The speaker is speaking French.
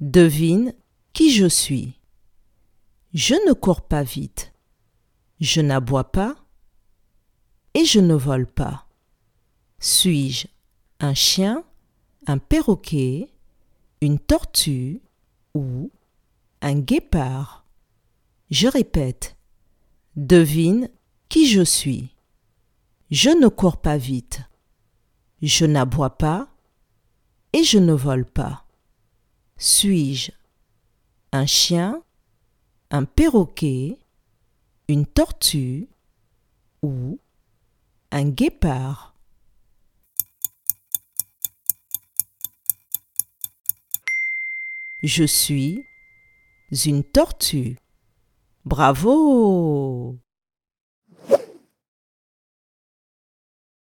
Devine qui je suis. Je ne cours pas vite. Je n'aboie pas. Et je ne vole pas. Suis-je un chien, un perroquet, une tortue ou un guépard? Je répète. Devine qui je suis. Je ne cours pas vite. Je n'aboie pas. Et je ne vole pas. Suis-je un chien, un perroquet, une tortue ou un guépard? Je suis une tortue. Bravo